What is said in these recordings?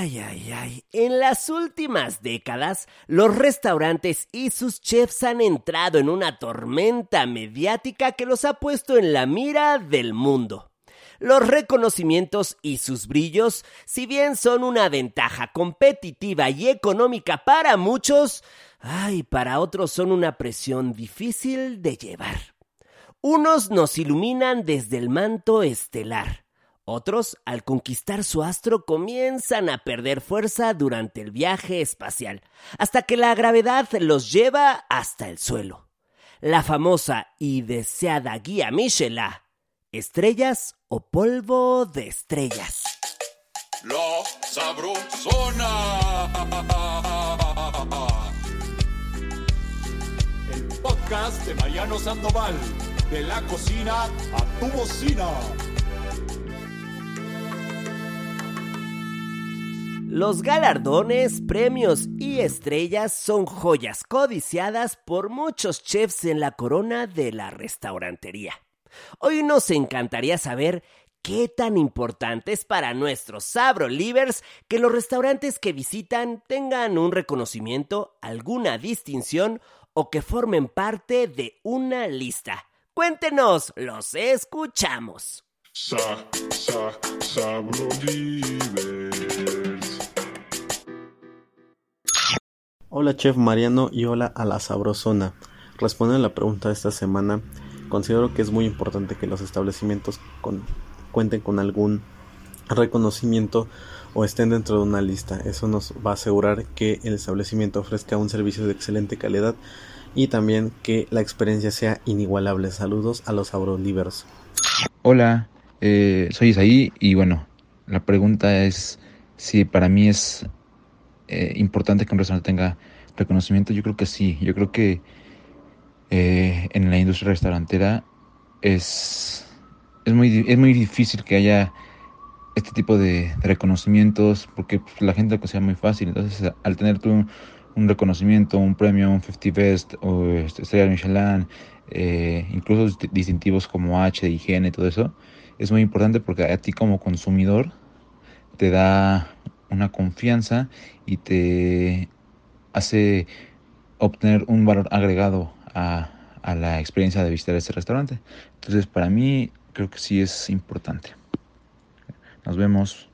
Ay, ay, ay. En las últimas décadas, los restaurantes y sus chefs han entrado en una tormenta mediática que los ha puesto en la mira del mundo. Los reconocimientos y sus brillos, si bien son una ventaja competitiva y económica para muchos, ay, para otros son una presión difícil de llevar. Unos nos iluminan desde el manto estelar otros, al conquistar su astro, comienzan a perder fuerza durante el viaje espacial, hasta que la gravedad los lleva hasta el suelo. La famosa y deseada guía Michelin, estrellas o polvo de estrellas. La sabrosona. El podcast de Mariano Sandoval, de la cocina a tu bocina. Los galardones, premios y estrellas son joyas codiciadas por muchos chefs en la corona de la restaurantería. Hoy nos encantaría saber qué tan importante es para nuestros Sabro Livers que los restaurantes que visitan tengan un reconocimiento, alguna distinción o que formen parte de una lista. Cuéntenos, los escuchamos. Hola Chef Mariano y hola a la Sabrosona. Respondiendo a la pregunta de esta semana, considero que es muy importante que los establecimientos cuenten con algún reconocimiento o estén dentro de una lista. Eso nos va a asegurar que el establecimiento ofrezca un servicio de excelente calidad y también que la experiencia sea inigualable. Saludos a los Sabrolivers. Hola, eh, soy Isaí y bueno, la pregunta es si para mí es eh, importante que un restaurante tenga reconocimiento? Yo creo que sí. Yo creo que eh, en la industria restaurantera es, es, muy, es muy difícil que haya este tipo de, reconocimientos porque pues, la gente lo considera muy fácil. Entonces, al tener tú un, reconocimiento, un premio, un 50 Best o este, estrella Michelin, eh, incluso distintivos como H de higiene y todo eso, es muy importante porque a ti como consumidor te da una confianza y te hace obtener un valor agregado a, la experiencia de visitar este restaurante. Entonces, para mí, creo que sí es importante. Nos vemos.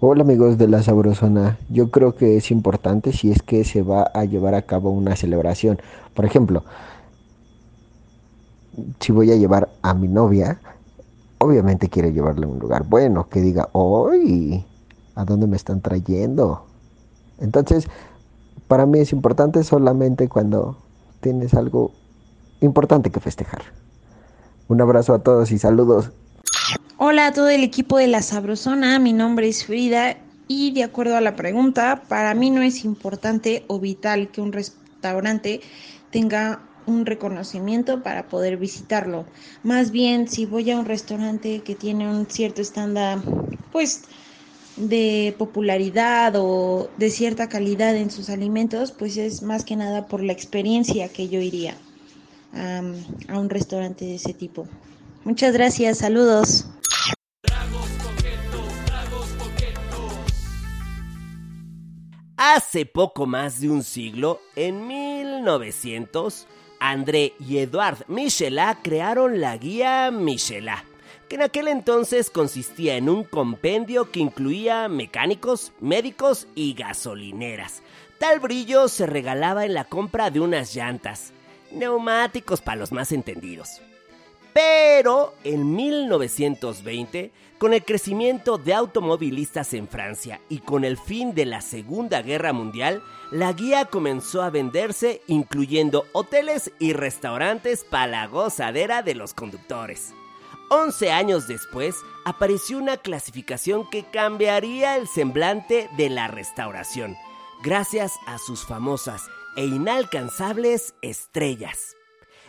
Hola amigos de la Sabrosona, yo creo que es importante si es que se va a llevar a cabo una celebración. Por ejemplo, si voy a llevar a mi novia, obviamente quiero llevarle a un lugar bueno, que diga, hoy a dónde me están trayendo. Entonces, para mí es importante solamente cuando tienes algo importante que festejar. Un abrazo a todos y saludos. Hola a todo el equipo de La Sabrosona, mi nombre es Frida y de acuerdo a la pregunta, para mí no es importante o vital que un restaurante tenga un reconocimiento para poder visitarlo. Más bien, si voy a un restaurante que tiene un cierto estándar, pues de popularidad o de cierta calidad en sus alimentos, pues es más que nada por la experiencia que yo iría a un restaurante de ese tipo. Muchas gracias, saludos. Hace poco más de un siglo, en 1900, André y Edouard Michelin crearon la guía Michelin que en aquel entonces consistía en un compendio que incluía mecánicos, médicos y gasolineras. Tal brillo se regalaba en la compra de unas llantas, neumáticos para los más entendidos. Pero en 1920, con el crecimiento de automovilistas en Francia y con el fin de la Segunda Guerra Mundial, la guía comenzó a venderse incluyendo hoteles y restaurantes para la gozadera de los conductores. 11 años después, apareció una clasificación que cambiaría el semblante de la restauración, gracias a sus famosas e inalcanzables estrellas.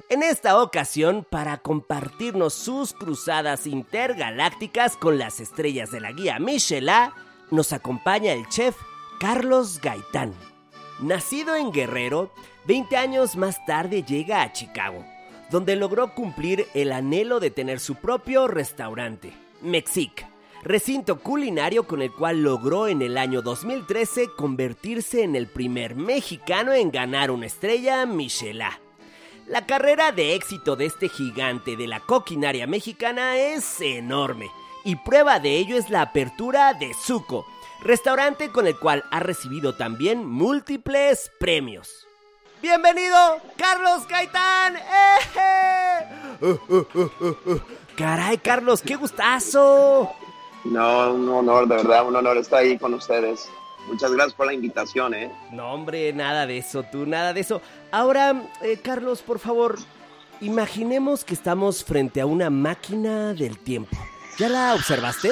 En esta ocasión, para compartirnos sus cruzadas intergalácticas con las estrellas de la guía Michelin, nos acompaña el chef Carlos Gaitán. Nacido en Guerrero, 20 años más tarde llega a Chicago donde logró cumplir el anhelo de tener su propio restaurante, Mexic, recinto culinario con el cual logró en el año 2013 convertirse en el primer mexicano en ganar una estrella Michelin. La carrera de éxito de este gigante de la coquinaria mexicana es enorme, y prueba de ello es la apertura de Zuko, restaurante con el cual ha recibido también múltiples premios. Bienvenido, Carlos Gaitán. Caray, Carlos, qué gustazo. No, un honor, de verdad, un honor estar ahí con ustedes. Muchas gracias por la invitación, ¿eh? No, hombre, nada de eso, tú, nada de eso. Ahora, eh, Carlos, por favor, imaginemos que estamos frente a una máquina del tiempo. ¿Ya la observaste?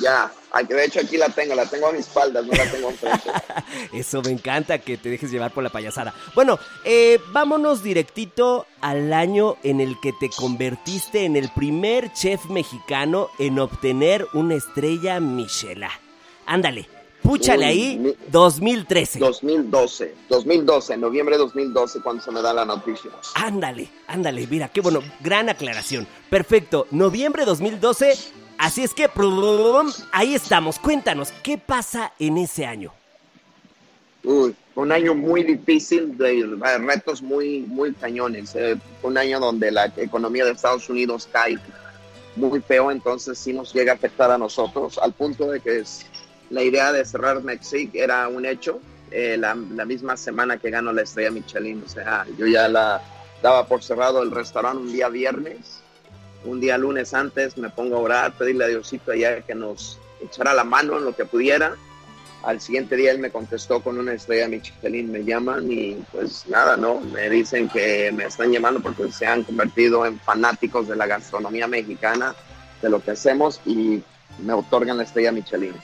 Ya, de hecho aquí la tengo, la tengo a mis espaldas, no la tengo enfrente. Eso me encanta que te dejes llevar por la payasada. Bueno, eh, vámonos directito al año en el que te convertiste en el primer chef mexicano en obtener una estrella Michelin. Ándale, púchale ahí, 2013. 2012, 2012, noviembre de 2012 cuando se me da la noticia. Ándale, ándale, mira, qué bueno, gran aclaración. Perfecto, noviembre 2012 Así es que, ahí estamos. Cuéntanos, ¿qué pasa en ese año? Un año muy difícil, de retos muy, muy cañones. Eh, un año donde la economía de Estados Unidos cae muy feo, entonces sí nos llega a afectar a nosotros, al punto de que la idea de cerrar Mexic era un hecho. Eh, la, la, misma semana que ganó la estrella Michelin, o sea, yo ya la daba por cerrado el restaurante un día viernes un día lunes antes me pongo a orar, pedirle a Diosito allá que nos echara la mano en lo que pudiera. Al siguiente día él me contestó con una estrella Michelin, me llaman y pues nada, ¿no? Me dicen que me están llamando porque se han convertido en fanáticos de la gastronomía mexicana, de lo que hacemos y me otorgan la estrella Michelin.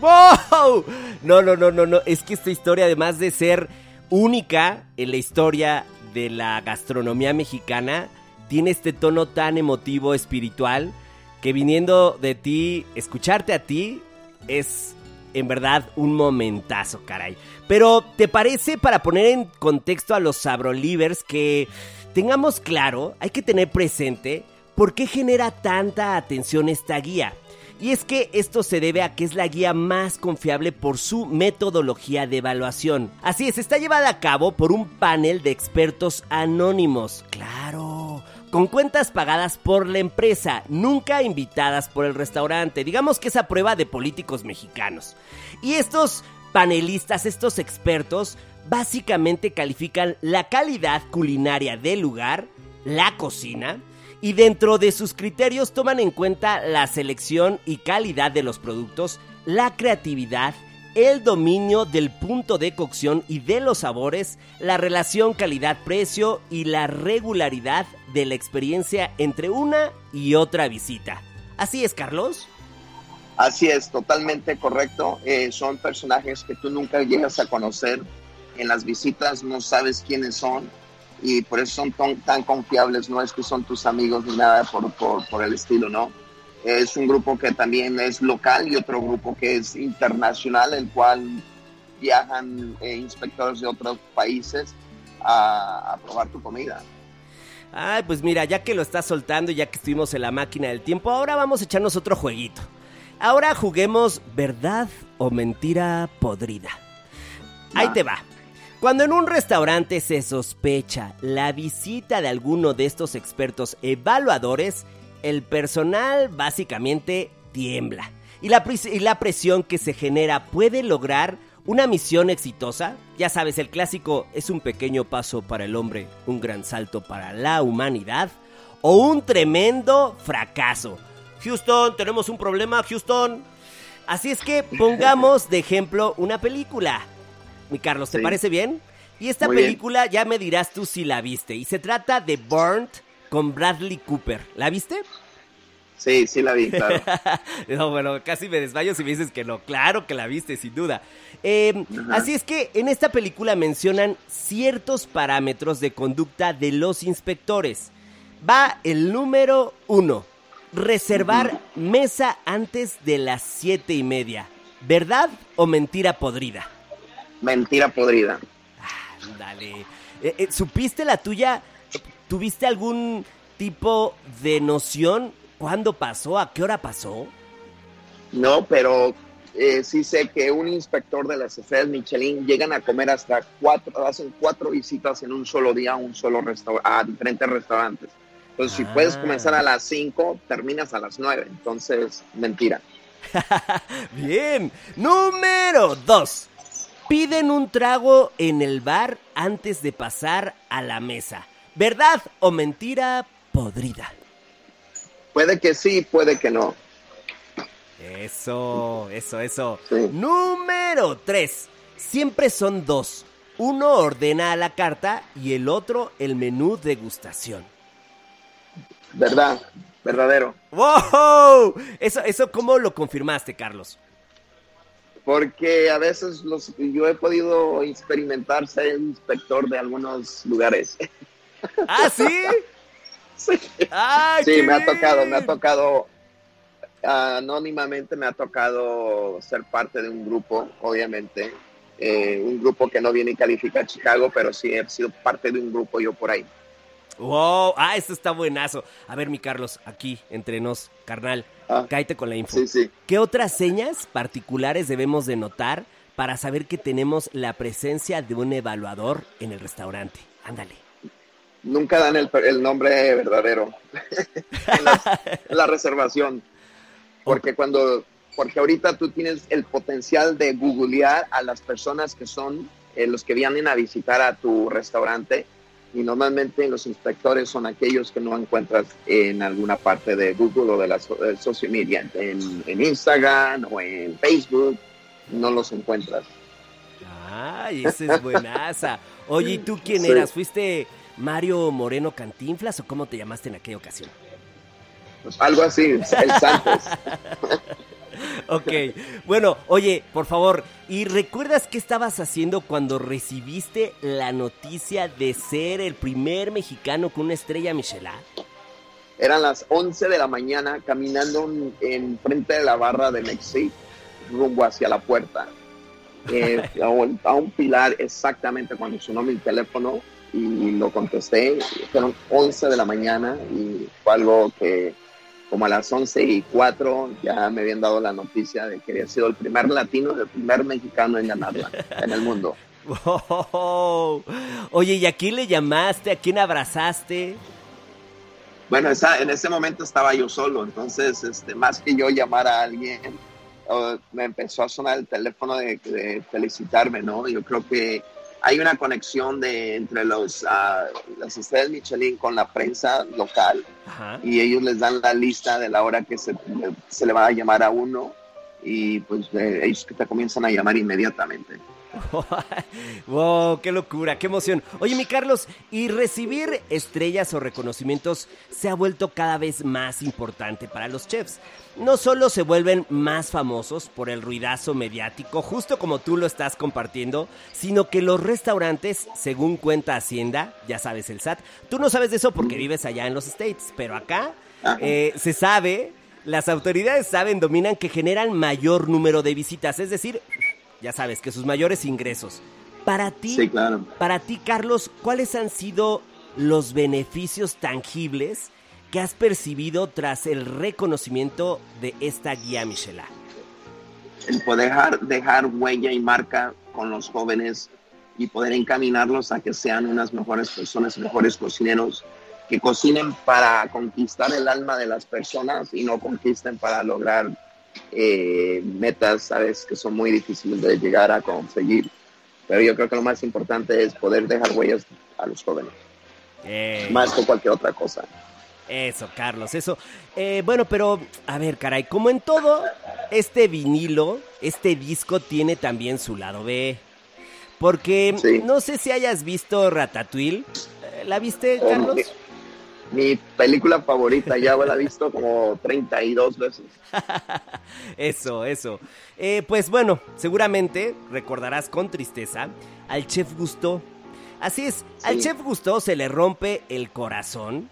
¡Wow! No, no, no, no, no. Es que esta historia, además de ser única en la historia de la gastronomía mexicana, tiene este tono tan emotivo, espiritual, que viniendo de ti, escucharte a ti, es en verdad un momentazo, caray. Pero, ¿te parece para poner en contexto a los Sabrolivers que tengamos claro, hay que tener presente por qué genera tanta atención esta guía? Y es que esto se debe a que es la guía más confiable por su metodología de evaluación. Así es, está llevada a cabo por un panel de expertos anónimos. Claro con cuentas pagadas por la empresa, nunca invitadas por el restaurante. Digamos que esa prueba de políticos mexicanos. Y estos panelistas, estos expertos, básicamente califican la calidad culinaria del lugar, la cocina, y dentro de sus criterios toman en cuenta la selección y calidad de los productos, la creatividad, el dominio del punto de cocción y de los sabores, la relación calidad-precio y la regularidad de la experiencia entre una y otra visita. ¿Así es, Carlos? Así es, totalmente correcto. Eh, son personajes que tú nunca llegas a conocer. En las visitas no sabes quiénes son y por eso son tan, confiables. No es que son tus amigos ni nada por, por, por el estilo, ¿no? Es un grupo que también es local y otro grupo que es internacional, el cual viajan eh, inspectores de otros países a, probar tu comida. Ay, pues mira, ya que lo estás soltando, ya que estuvimos en la máquina del tiempo, ahora vamos a echarnos otro jueguito. Ahora juguemos verdad o mentira podrida. Ahí te va. Cuando en un restaurante se sospecha la visita de alguno de estos expertos evaluadores, el personal básicamente tiembla. Y la, y la presión que se genera puede lograr una misión exitosa. Ya sabes, el clásico es un pequeño paso para el hombre, un gran salto para la humanidad. O un tremendo fracaso. Houston, tenemos un problema, Houston. Así es que pongamos de ejemplo una película. Mi Carlos, ¿te parece bien? Y esta película ya me dirás tú si la viste. Y se trata de Burnt con Bradley Cooper. ¿La viste? Sí, sí la vi, claro. no, bueno, casi me desmayo si me dices que no. Claro que la viste, sin duda. Em, así es que en esta película mencionan ciertos parámetros de conducta de los inspectores. Va el número uno. Reservar mesa antes de las siete y media. ¿Verdad o mentira podrida? Mentira podrida. Ah, dale. Eh, eh, ¿Supiste la tuya ¿Tuviste algún tipo de noción cuándo pasó? ¿A qué hora pasó? No, pero eh, sí sé que un inspector de las estrellas Michelin llegan a comer hasta cuatro, hacen cuatro visitas en un solo día a un solo a diferentes restaurantes. Entonces, si puedes Ah. comenzar a las 5, terminas a las 9. Entonces, mentira. Bien. Número 2. Piden un trago en el bar antes de pasar a la mesa. ¿Verdad o mentira podrida? Puede que sí, puede que no. Eso, eso, eso. Sí. Número 3. Siempre son dos. Uno ordena a la carta y el otro el menú degustación. ¿Verdad? Verdadero. ¡Wow! Eso, eso ¿cómo lo confirmaste, Carlos? Porque a veces los, yo he podido experimentar ser inspector de algunos lugares. ¿Ah, sí? sí, ¡Ay, Sí, qué me ha tocado, me ha tocado, anónimamente me ha tocado ser parte de un grupo, obviamente. Eh, un grupo que no viene y califica a Chicago, pero sí he sido parte de un grupo yo por ahí. ¡Wow! ¡Ah, eso está buenazo! A ver, mi Carlos, aquí, entre nos, carnal, Ah. cállate con la info. Sí, sí. ¿Qué otras señas particulares debemos de notar para saber que tenemos la presencia de un evaluador en el restaurante? Ándale. Nunca dan el, el nombre verdadero en, las- en la reservación. Porque cuando, porque ahorita tú tienes el potencial de googlear a las personas que son eh, los que vienen a visitar a tu restaurante y normalmente los inspectores son aquellos que no encuentras en alguna parte de Google o de la social media, en, en Instagram o en Facebook, no los encuentras. ¡Ay, esa es buenaza! Oye, ¿y tú quién Sí. eras? ¿Fuiste Mario Moreno Cantinflas o cómo te llamaste en aquella ocasión? Pues algo así, el Santos. Ok, bueno, oye, por favor, ¿y recuerdas qué estabas haciendo cuando recibiste la noticia de ser el primer mexicano con una estrella Michelin? Eran las 11 de la mañana caminando en, en frente de la barra de Mexi, rumbo hacia la puerta. Eh, a, un, a un pilar exactamente cuando sonó mi teléfono y lo contesté. Fueron 11 de la mañana y fue algo que como a las 11 y 4 ya me habían dado la noticia de que había sido el primer latino, el primer mexicano en ganarla en el mundo. Wow. Oye, ¿y a quién le llamaste? ¿A quién abrazaste? Bueno, esa- en ese momento estaba yo solo, entonces este, más que yo llamar a alguien, oh, me empezó a sonar el teléfono de, de felicitarme, ¿no? Yo creo que hay una conexión de, entre los, ah, las estrellas Michelin con la prensa local Ajá. y ellos les dan la lista de la hora que se, se le va a llamar a uno y pues eh, ellos te comienzan a llamar inmediatamente. wow, qué locura, qué emoción. Oye, mi Carlos, y recibir estrellas o reconocimientos se ha vuelto cada vez más importante para los chefs. No solo se vuelven más famosos por el ruidazo mediático, justo como tú lo estás compartiendo, sino que los restaurantes, según cuenta Hacienda, ya sabes el SAT, tú no sabes de eso porque vives allá en los States, pero acá Ajá. eh, se sabe, las autoridades saben, dominan que generan mayor número de visitas, es decir, ya sabes, que sus mayores ingresos. Para ti, Sí, claro. para ti, Carlos, ¿cuáles han sido los beneficios tangibles que has percibido tras el reconocimiento de esta guía Michelin? el poder dejar, dejar huella y marca con los jóvenes y poder encaminarlos a que sean unas mejores personas, mejores cocineros, que cocinen para conquistar el alma de las personas y no conquisten para lograr eh, metas, sabes, que son muy difíciles de llegar a conseguir. Pero yo creo que lo más importante es poder dejar huellas a los jóvenes, Eh, más que cualquier otra cosa. Eso, Carlos, eso. Eh, bueno, pero, a ver, caray, como en todo, este vinilo, este disco tiene también su lado B. Porque Sí. no sé si hayas visto Ratatouille. Eh, ¿La viste, Oh, Carlos? Mi película favorita, ya la he visto como 32 veces. Eso, eso. Eh, pues bueno, seguramente recordarás con tristeza al chef Gusto. Así es, al chef Gusto se le rompe el corazón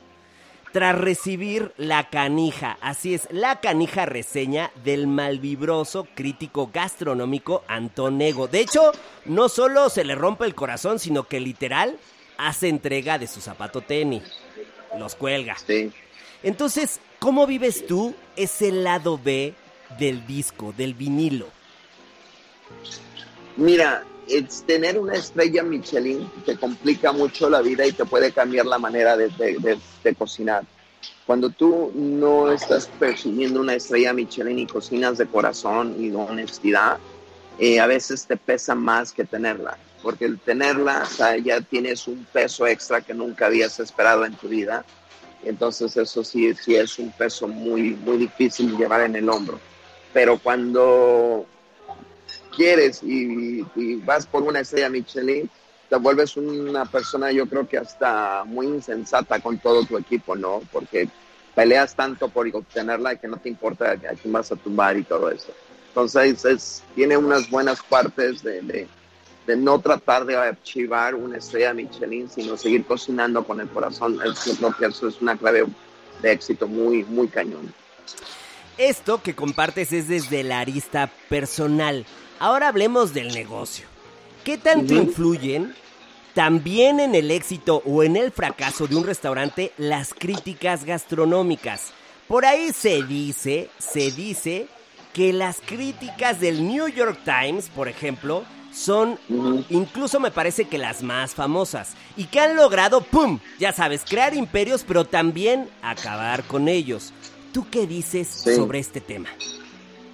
tras recibir la canija. Así es, la canija reseña del malvibroso crítico gastronómico Antón Ego. De hecho, no solo se le rompe el corazón, sino que literal hace entrega de su zapato tenis. Los cuelga. Sí. Entonces, ¿cómo vives tú ese lado B del disco, del vinilo? Mira, es tener una estrella Michelin te complica mucho la vida y te puede cambiar la manera de, de, de, cocinar. Cuando tú no estás percibiendo una estrella Michelin y cocinas de corazón y de honestidad, eh, a veces te pesa más que tenerla, porque el tenerla o sea, ya tienes un peso extra que nunca habías esperado en tu vida. Entonces eso sí, sí es un peso muy, muy difícil llevar en el hombro. Pero cuando quieres y, y, vas por una estrella Michelin, te vuelves una persona, yo creo que hasta muy insensata con todo tu equipo, ¿no? Porque peleas tanto por obtenerla que no te importa a quién vas a tumbar y todo eso. Entonces, es, tiene unas buenas partes de, de, de, no tratar de archivar una estrella Michelin, sino seguir cocinando con el corazón. Yo creo que eso es una clave de éxito muy, muy cañón. Esto que compartes es desde la arista personal. Ahora hablemos del negocio. ¿Qué tanto uh -huh. influyen también en el éxito o en el fracaso de un restaurante las críticas gastronómicas? Por ahí se dice, se dice que las críticas del New York Times, por ejemplo, son uh -huh. incluso me parece que las más famosas y que han logrado, ¡pum! Ya sabes, crear imperios, pero también acabar con ellos. ¿Tú qué dices sí. sobre este tema?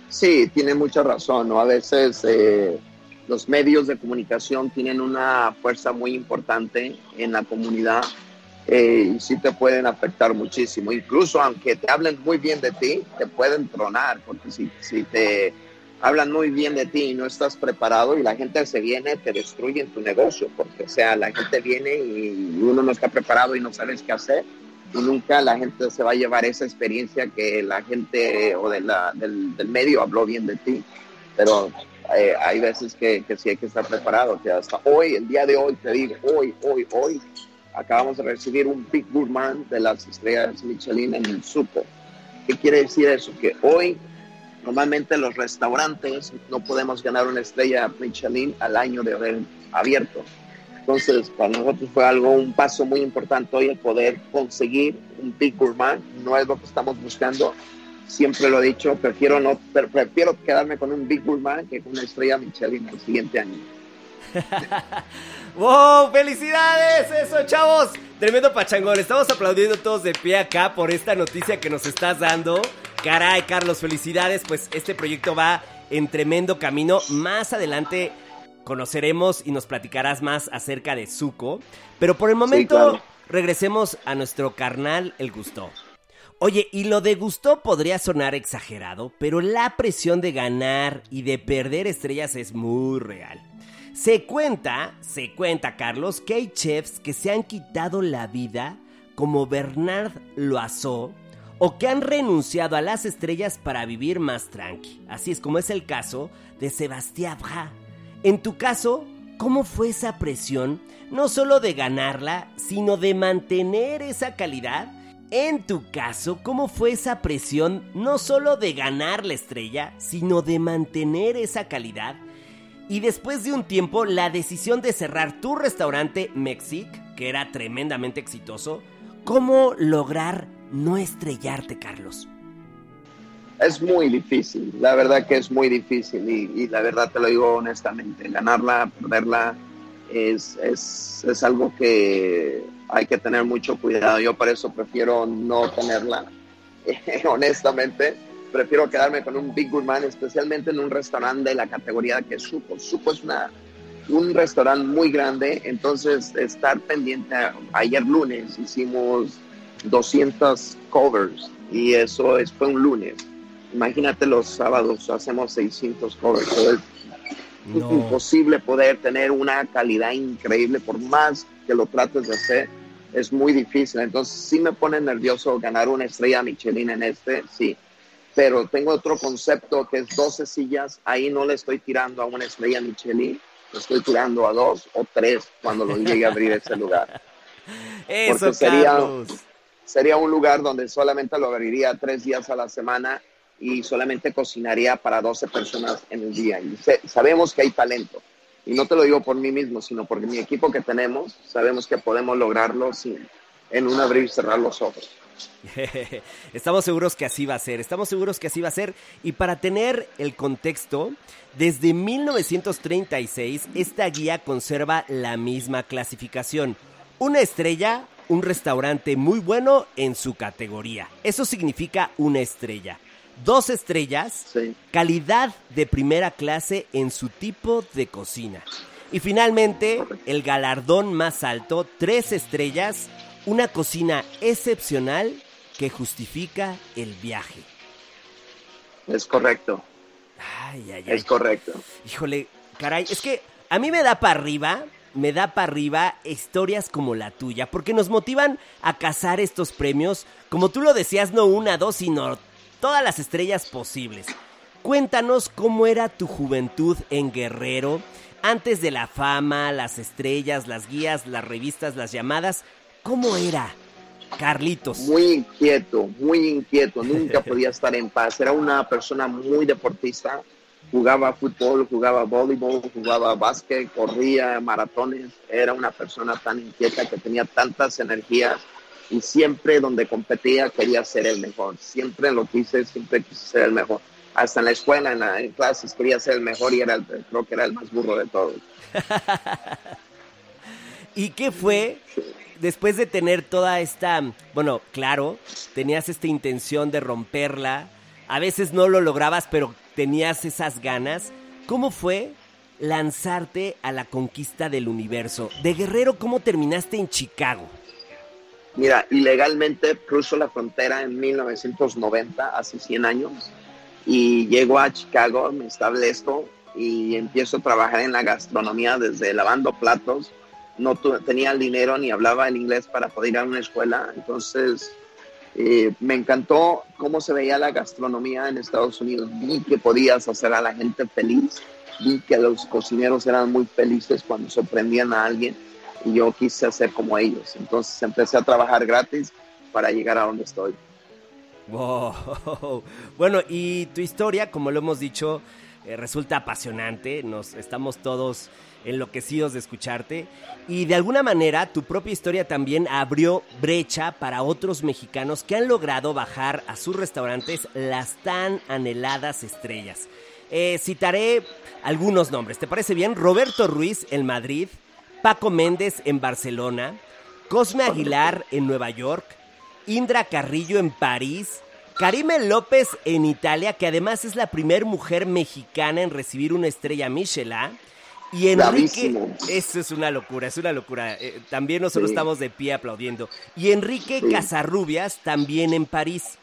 Sí, tiene mucha razón, ¿no? A veces eh, los medios de comunicación tienen una fuerza muy importante en la comunidad eh, y sí te pueden afectar muchísimo. Incluso aunque te hablen muy bien de ti, te pueden tronar, porque si, si te hablan muy bien de ti y no estás preparado y la gente se viene, te destruyen tu negocio, porque sea, la gente viene y uno no está preparado y no sabes qué hacer y nunca la gente se va a llevar esa experiencia que la gente o de la, del, del, medio habló bien de ti. Pero eh, hay veces que, que, sí hay que estar preparado. Que hasta hoy, el día de hoy, te digo, hoy, hoy, hoy, acabamos de recibir un Big Gourmand de las estrellas Michelin en el Supo. ¿Qué quiere decir eso? Que hoy, normalmente los restaurantes no podemos ganar una estrella Michelin al año de haber abierto entonces, para nosotros fue algo, un paso muy importante hoy el poder conseguir un Big Gourmand. No es lo que estamos buscando. Siempre lo he dicho, prefiero, no, prefiero quedarme con un Big Gourmand que con una estrella Michelin el siguiente año. ¡Wow! ¡Felicidades! Eso, chavos. Tremendo pachangón. Estamos aplaudiendo todos de pie acá por esta noticia que nos estás dando. Caray, Carlos, felicidades. Pues este proyecto va en tremendo camino. Más adelante conoceremos y nos platicarás más acerca de Zuko. Pero por el momento, sí, claro. regresemos a nuestro carnal, el Gusto. Oye, y lo de Gusto podría sonar exagerado, pero la presión de ganar y de perder estrellas es muy real. Se cuenta, se cuenta, Carlos, que hay chefs que se han quitado la vida, como Bernard Loiseau, o que han renunciado a las estrellas para vivir más tranqui. Así es como es el caso de Sébastien Bras en tu caso, ¿cómo fue esa presión? No solo de ganarla, sino de mantener esa calidad. En tu caso, ¿cómo fue esa presión no solo de ganar la estrella, sino de mantener esa calidad? Y después de un tiempo, la decisión de cerrar tu restaurante Mexic, que era tremendamente exitoso, ¿cómo lograr no estrellarte, Carlos? es muy difícil, la verdad que es muy difícil y, y, la verdad te lo digo honestamente, ganarla, perderla es, es, es, algo que hay que tener mucho cuidado. Yo por eso prefiero no tenerla, honestamente. Prefiero quedarme con un Big Gourmand, especialmente en un restaurante de la categoría que Supo. Supo es una, un restaurante muy grande, entonces estar pendiente. Ayer lunes hicimos 200 covers y eso es, fue un lunes imagínate los sábados hacemos 600 covers. Es no. imposible poder tener una calidad increíble por más que lo trates de hacer. Es muy difícil. Entonces sí me pone nervioso ganar una estrella Michelin en este, sí. Pero tengo otro concepto que es 12 sillas. Ahí no le estoy tirando a una estrella Michelin. Le estoy tirando a dos o tres cuando lo llegue a abrir ese lugar. Eso, Porque sería, sería un lugar donde solamente lo abriría tres días a la semana y solamente cocinaría para 12 personas en el día. Y sabemos que hay talento. Y no te lo digo por mí mismo, sino porque mi equipo que tenemos, sabemos que podemos lograrlo sin, en un abrir y cerrar los ojos. estamos seguros que así va a ser, estamos seguros que así va a ser. Y para tener el contexto, desde 1936 esta guía conserva la misma clasificación. Una estrella, un restaurante muy bueno en su categoría. Eso significa una estrella. Dos estrellas, calidad de primera clase en su tipo de cocina. Y finalmente, el galardón más alto, tres estrellas, una cocina excepcional que justifica el viaje. Es correcto. Ay, ay, ay. Es correcto. Híjole, caray, es que a mí me da para arriba, me da para arriba historias como la tuya, porque nos motivan a cazar estos premios, como tú lo decías, no una, dos, sino todas las estrellas posibles. Cuéntanos cómo era tu juventud en Guerrero, antes de la fama, las estrellas, las guías, las revistas, las llamadas. ¿Cómo era? Carlitos. Muy inquieto, muy inquieto, nunca podía estar en paz. Era una persona muy deportista, jugaba fútbol, jugaba voleibol, jugaba básquet, corría maratones. Era una persona tan inquieta que tenía tantas energías y siempre donde competía quería ser el mejor. Siempre lo quise, siempre quise ser el mejor. Hasta en la escuela, en, en clases, quería ser el mejor y era el, creo que era el más burro de todos. ¿Y qué fue después de tener toda esta, bueno, claro, tenías esta intención de romperla, a veces no lo lograbas, pero tenías esas ganas, ¿cómo fue lanzarte a la conquista del universo? De guerrero, ¿cómo terminaste en Chicago? Mira, ilegalmente cruzo la frontera en 1990, hace 100 años, y llego a Chicago, me establezco y empiezo a trabajar en la gastronomía desde lavando platos, no tenía el dinero ni hablaba el inglés para poder ir a una escuela. Entonces, eh, me encantó cómo se veía la gastronomía en Estados Unidos. Vi que podías hacer a la gente feliz. Vi que los cocineros eran muy felices cuando sorprendían a alguien y yo quise hacer como ellos. Entonces empecé a trabajar gratis para llegar a donde estoy. Wow. Bueno, y tu historia, como lo hemos dicho, eh, resulta apasionante. Nos estamos todos enloquecidos de escucharte. Y de alguna manera tu propia historia también abrió brecha para otros mexicanos que han logrado bajar a sus restaurantes las tan anheladas estrellas. Eh, citaré algunos nombres. ¿Te parece bien? Roberto Ruiz en Madrid, Paco Méndez en Barcelona, Cosme Aguilar en Nueva York, Indra Carrillo en París, Karime López en Italia, que además es la primera mujer mexicana en recibir una estrella Michelin, y Enrique, eso es una locura, es una locura. Eh, también nosotros estamos de pie aplaudiendo. Y Enrique Casarrubias también en París.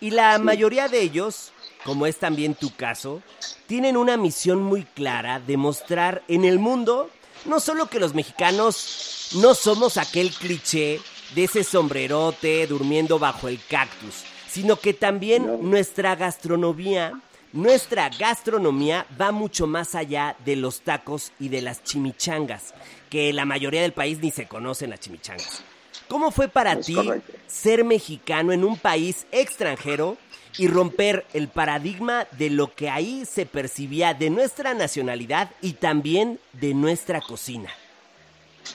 Y la mayoría de ellos, como es también tu caso, tienen una misión muy clara de mostrar en el mundo no solo que los mexicanos no somos aquel cliché de ese sombrerote durmiendo bajo el cactus, sino que también nuestra gastronomía nuestra gastronomía va mucho más allá de los tacos y de las chimichangas, que la mayoría del país ni se conocen las chimichangas. ¿Cómo fue para ti ser mexicano en un país extranjero y romper el paradigma de lo que ahí se percibía de nuestra nacionalidad y también de nuestra cocina?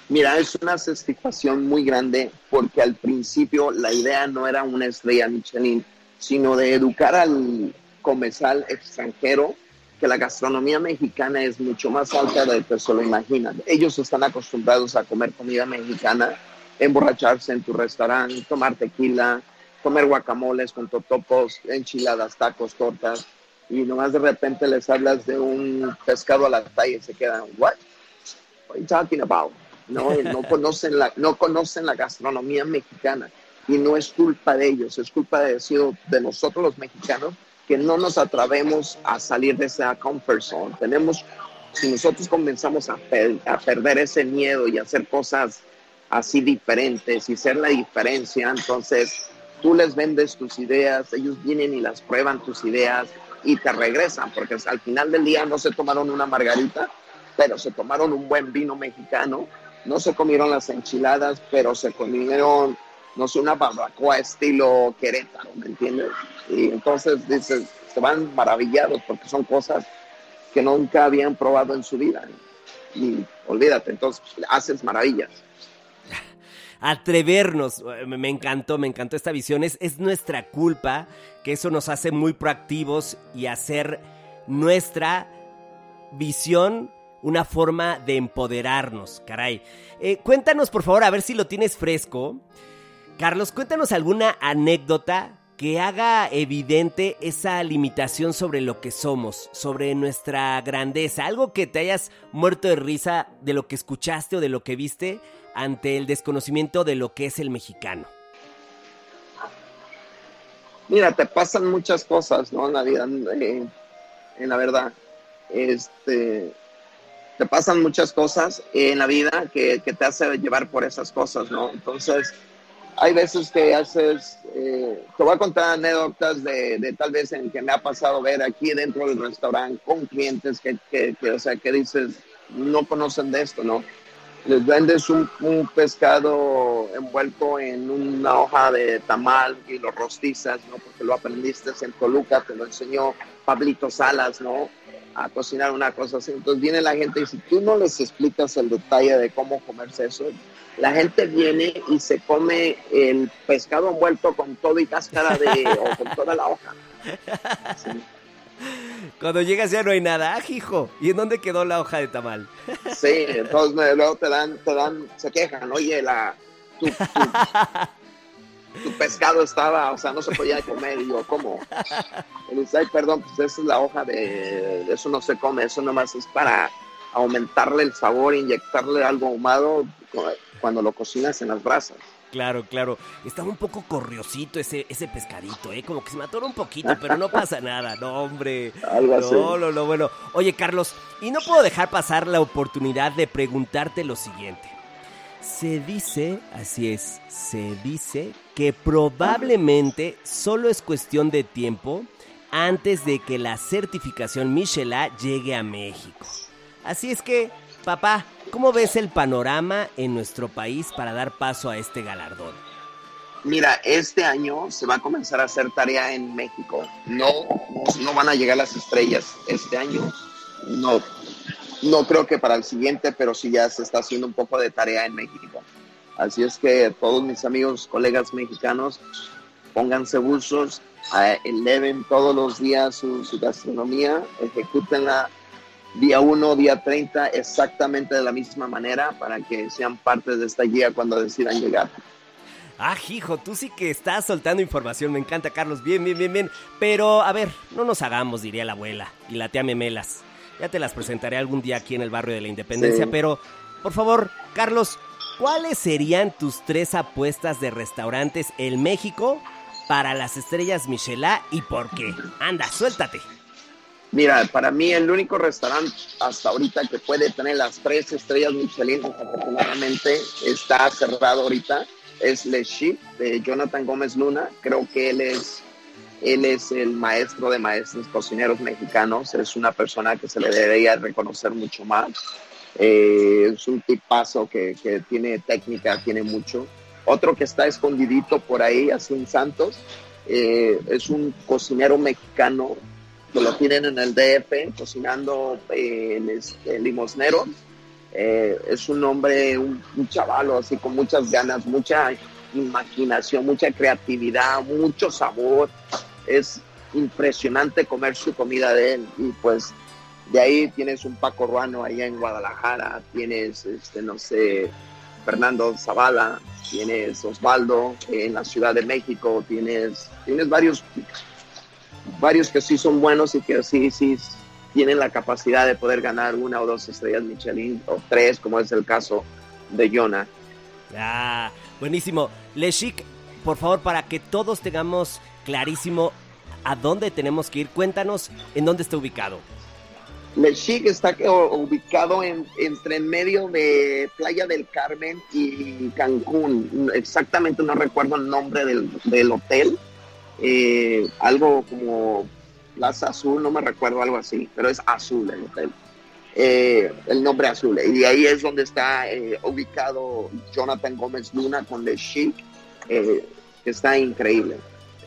Mira, es una satisfacción muy grande porque al principio la idea no era una estrella Michelin, sino de educar al, comensal extranjero que la gastronomía mexicana es mucho más alta de lo que se lo imaginan. Ellos están acostumbrados a comer comida mexicana, emborracharse en tu restaurante, tomar tequila, comer guacamoles con totopos, enchiladas, tacos, tortas, y nomás de repente les hablas de un pescado a la talla y se quedan, what? What are you talking about? No, no conocen la, no conocen la gastronomía mexicana y no es culpa de ellos, es culpa de, de nosotros los mexicanos que no nos atrevemos a salir de esa comfort zone. Tenemos, si nosotros comenzamos a, a perder ese miedo y hacer cosas así diferentes y ser la diferencia, entonces tú les vendes tus ideas, ellos vienen y las prueban tus ideas y te regresan, porque al final del día no se tomaron una margarita, pero se tomaron un buen vino mexicano, no se comieron las enchiladas, pero se comieron no sé, una barbacoa estilo Querétaro, ¿me entiendes? Y entonces dices, se van maravillados porque son cosas que nunca habían probado en su vida. Y olvídate, entonces haces maravillas. atrevernos. Me, encantó, me encantó esta visión. Es, es nuestra culpa que eso nos hace muy proactivos y hacer nuestra visión una forma de empoderarnos, caray. Eh, cuéntanos, por favor, a ver si lo tienes fresco. Carlos, cuéntanos alguna anécdota que haga evidente esa limitación sobre lo que somos, sobre nuestra grandeza, algo que te hayas muerto de risa de lo que escuchaste o de lo que viste ante el desconocimiento de lo que es el mexicano. Mira, te pasan muchas cosas, ¿no? En la vida, en la verdad. Este, pasan muchas cosas en la vida que, te hace llevar por esas cosas, ¿no? Entonces, hay veces que haces, eh, te voy a contar anécdotas de, de, tal vez en que me ha pasado ver aquí dentro del restaurante con clientes que, que, que, o sea, que dices, no conocen de esto, ¿no? Les vendes un, un, pescado envuelto en una hoja de tamal y lo rostizas, ¿no? Porque lo aprendiste en Toluca, te lo enseñó Pablito Salas, ¿no? A cocinar una cosa así. Entonces viene la gente y si tú no les explicas el detalle de cómo comerse eso, la gente viene y se come el pescado envuelto con todo y cáscara de, o con toda la hoja. Sí. Cuando llegas ya no hay nada, ah, hijo, ¿y en dónde quedó la hoja de tamal? Sí, entonces luego te dan, te dan, se quejan, oye, la, tu, tu, tu pescado estaba, o sea, no se podía comer, y yo, ¿cómo? Y dice, ay, perdón, pues esa es la hoja de, eso no se come, eso nomás es para aumentarle el sabor, inyectarle algo ahumado cuando lo cocinas en las brasas. Claro, claro. Estaba un poco corriosito ese, ese pescadito, ¿eh? Como que se mató un poquito, pero no pasa nada. No, hombre. Algo así. No, no, no, bueno. Oye, Carlos, y no puedo dejar pasar la oportunidad de preguntarte lo siguiente. Se dice, así es, se dice que probablemente solo es cuestión de tiempo antes de que la certificación Michelin llegue a México. Así es que, papá, ¿Cómo ves el panorama en nuestro país para dar paso a este galardón? Mira, este año se va a comenzar a hacer tarea en México. No, no van a llegar las estrellas este año. No, no creo que para el siguiente, pero sí ya se está haciendo un poco de tarea en México. Así es que todos mis amigos, colegas mexicanos, pónganse buzos, uh, eleven todos los días su, su gastronomía, ejecútenla día 1, día 30, exactamente de la misma manera para que sean parte de esta guía cuando decidan llegar. Ah, hijo, tú sí que estás soltando información, me encanta, Carlos, bien, bien, bien, bien. Pero, a ver, no nos hagamos, diría la abuela y la tía Memelas. Ya te las presentaré algún día aquí en el barrio de la Independencia, sí. pero, por favor, Carlos, ¿cuáles serían tus tres apuestas de restaurantes en México para las estrellas Michelin y por qué? Anda, suéltate. Mira, para mí el único restaurante hasta ahorita que puede tener las tres estrellas Michelin, desafortunadamente está cerrado ahorita, es Le Chic de Jonathan Gómez Luna. Creo que él es, él es el maestro de maestros cocineros mexicanos. Es una persona que se le debería reconocer mucho más. Eh, es un tipazo que, que tiene técnica, tiene mucho. Otro que está escondidito por ahí, Asun Santos, eh, es un cocinero mexicano que lo tienen en el DF cocinando eh, limosneros. Eh, es un hombre, un, un chavalo así con muchas ganas, mucha imaginación, mucha creatividad, mucho sabor. Es impresionante comer su comida de él y pues de ahí tienes un Paco Ruano allá en Guadalajara, tienes, este, no sé, Fernando Zavala, tienes Osvaldo en la Ciudad de México, tienes, tienes varios varios que sí son buenos y que sí, sí tienen la capacidad de poder ganar una o dos estrellas Michelin o tres, como es el caso de Jonah. Ah, buenísimo. Le Chic, por favor, para que todos tengamos clarísimo a dónde tenemos que ir, cuéntanos en dónde está ubicado. Le Chic está ubicado en, entre en medio de Playa del Carmen y Cancún. Exactamente no recuerdo el nombre del, del hotel, eh, algo como Plaza Azul, no me recuerdo algo así, pero es azul el hotel. Eh, el nombre azul. Y ahí es donde está eh, ubicado Jonathan Gómez Luna con Le Chic, eh, que está increíble.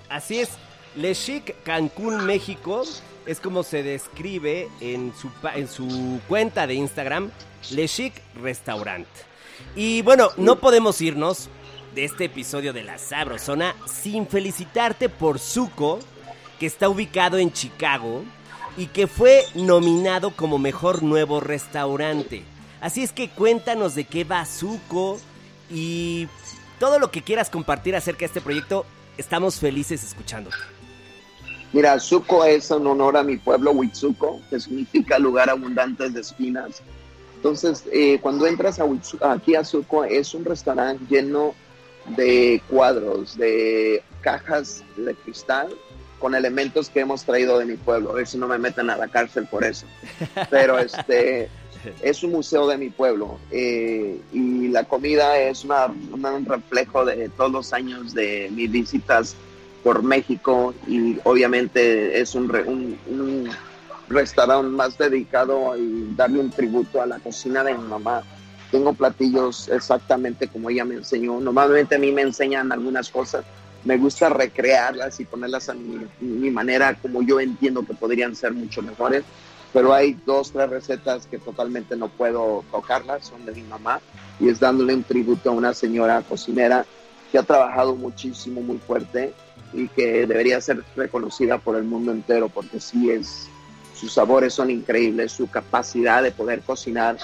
Así es, Le Chic Cancún, México, es como se describe en su, en su cuenta de Instagram, Le Chic Restaurant. Y bueno, no podemos irnos de este episodio de La Sabrosona sin felicitarte por Zuko, que está ubicado en Chicago y que fue nominado como mejor nuevo restaurante. Así es que cuéntanos de qué va Zuko y todo lo que quieras compartir acerca de este proyecto. Estamos felices escuchándote. Mira, Zuko es en honor a mi pueblo Huitzuco, que significa lugar abundante de espinas. Entonces, eh, cuando entras a aquí a Zuko, es un restaurante lleno de cuadros, de cajas de cristal con elementos que hemos traído de mi pueblo. A ver si no me meten a la cárcel por eso. Pero este es un museo de mi pueblo eh, y la comida es un reflejo de todos los años de mis visitas por México y obviamente es un, un, restaurante más dedicado a darle un tributo a la cocina de mi mamá. Tengo platillos exactamente como ella me enseñó. Normalmente a mí me enseñan algunas cosas, me gusta recrearlas y ponerlas a mi, mi manera como yo entiendo que podrían ser mucho mejores pero hay dos, tres recetas que totalmente no puedo tocarlas, son de mi mamá, y es dándole un tributo a una señora cocinera que ha trabajado muchísimo, muy fuerte, y que debería ser reconocida por el mundo entero porque sí es, sus sabores son increíbles, su capacidad de poder cocinar,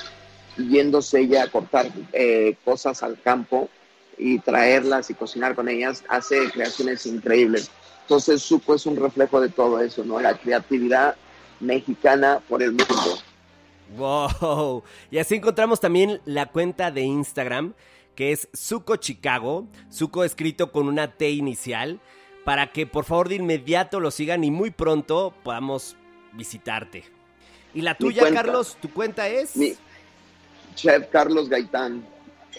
yéndose ella a cortar eh, cosas al campo y traerlas y cocinar con ellas, hace creaciones increíbles. Entonces, Suco es un reflejo de todo eso, ¿no? La creatividad mexicana por el mundo. Wow. Y así encontramos también la cuenta de Instagram, que es Suco Chicago, Suco escrito con una T inicial para que por favor de inmediato lo sigan y muy pronto podamos visitarte. ¿Y la tuya, Carlos? ¿Tu cuenta es? Mi Chef Carlos Gaitán.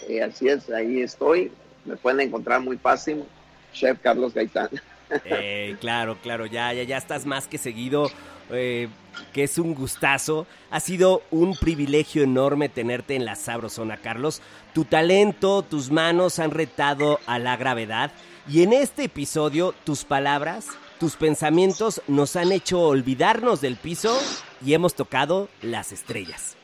Eh, así es, ahí estoy. Me pueden encontrar muy fácil. Chef Carlos Gaitán. Eh, claro, claro, ya, ya, ya estás más que seguido. Eh, que es un gustazo. Ha sido un privilegio enorme tenerte en la Sabrosona, Carlos. Tu talento, tus manos han retado a la gravedad y en este episodio, tus palabras, tus pensamientos nos han hecho olvidarnos del piso y hemos tocado las estrellas.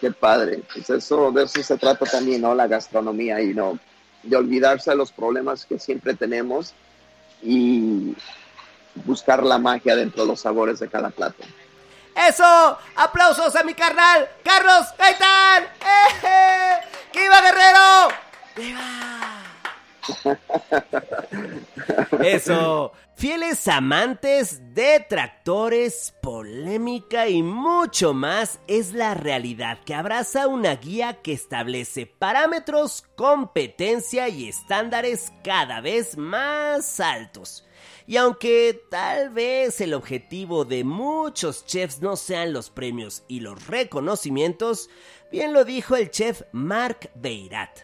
Qué padre. Pues eso, de eso se trata también, ¿no? La gastronomía y no de olvidarse de los problemas que siempre tenemos y buscar la magia dentro de los sabores de cada plato. ¡Eso! ¡Aplausos a mi carnal! ¡Carlos Gaitán! ¡Eh! ¡Que iba Guerrero! ¡Viva! Eso. Fieles amantes, detractores, polémica y mucho más es la realidad que abraza una guía que establece parámetros, competencia y estándares cada vez más altos. Y aunque tal vez el objetivo de muchos chefs no sean los premios y los reconocimientos, bien lo dijo el chef Mark Beirat.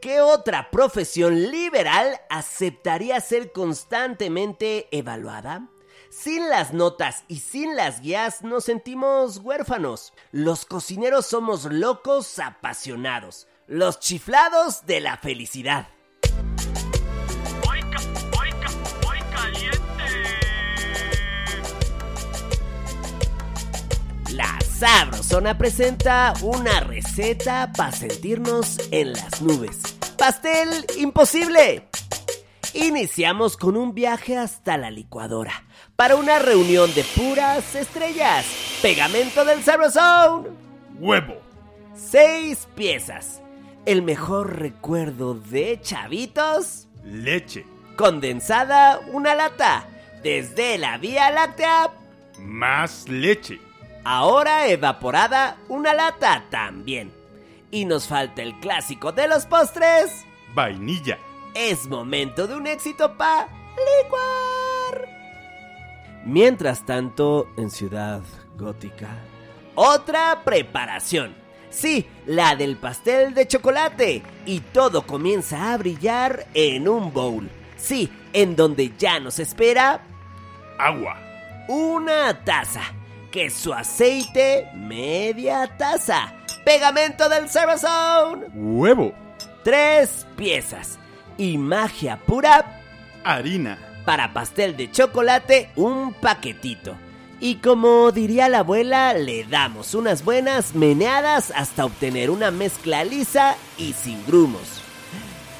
¿Qué otra profesión liberal aceptaría ser constantemente evaluada? Sin las notas y sin las guías nos sentimos huérfanos. Los cocineros somos locos apasionados, los chiflados de la felicidad. Sabrosona presenta una receta para sentirnos en las nubes. ¡Pastel imposible! Iniciamos con un viaje hasta la licuadora para una reunión de puras estrellas. Pegamento del Sabrosón. Huevo. Seis piezas. El mejor recuerdo de chavitos. Leche. Condensada, una lata. Desde la Vía Láctea. Más leche Ahora evaporada, una lata también. Y nos falta el clásico de los postres. Vainilla. Es momento de un éxito pa' licuar. Mientras tanto, en Ciudad Gótica, otra preparación. Sí, la del pastel de chocolate. Y todo comienza a brillar en un bowl. Sí, en donde ya nos espera... Agua. Una taza queso aceite, media taza. Pegamento del Zone. Huevo. Tres piezas. Y magia pura. Harina. Para pastel de chocolate, un paquetito. Y como diría la abuela, le damos unas buenas meneadas hasta obtener una mezcla lisa y sin grumos.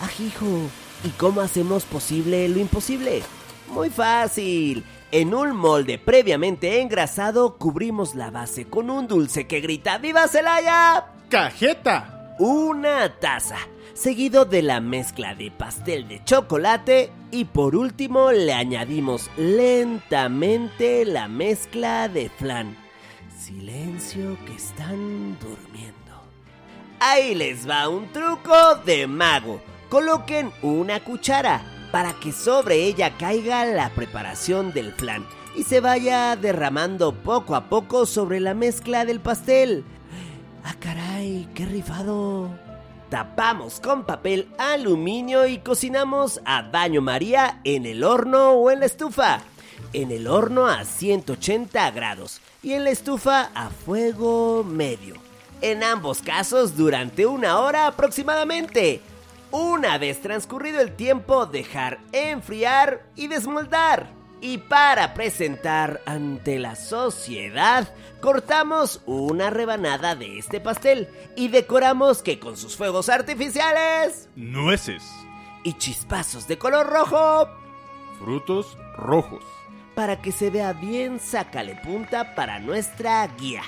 Ajijo, ¿y cómo hacemos posible lo imposible? Muy fácil. En un molde previamente engrasado cubrimos la base con un dulce que grita ¡Viva Celaya! ¡Cajeta! Una taza, seguido de la mezcla de pastel de chocolate y por último le añadimos lentamente la mezcla de flan. Silencio que están durmiendo. Ahí les va un truco de mago. Coloquen una cuchara para que sobre ella caiga la preparación del flan y se vaya derramando poco a poco sobre la mezcla del pastel. ¡Ah, caray! ¡Qué rifado! Tapamos con papel aluminio y cocinamos a baño María en el horno o en la estufa. En el horno a 180 grados y en la estufa a fuego medio. En ambos casos durante una hora aproximadamente. Una vez transcurrido el tiempo, dejar enfriar y desmoldar. Y para presentar ante la sociedad, cortamos una rebanada de este pastel y decoramos que con sus fuegos artificiales Nueces. y chispazos de color rojo Frutos rojos. para que se vea bien sácale punta para nuestra guía.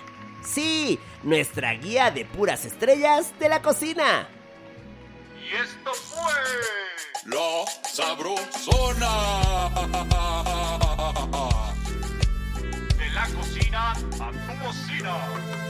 Sí, nuestra guía de puras estrellas de la cocina. Y esto fue La Sabrosona. de la cocina a tu bocina.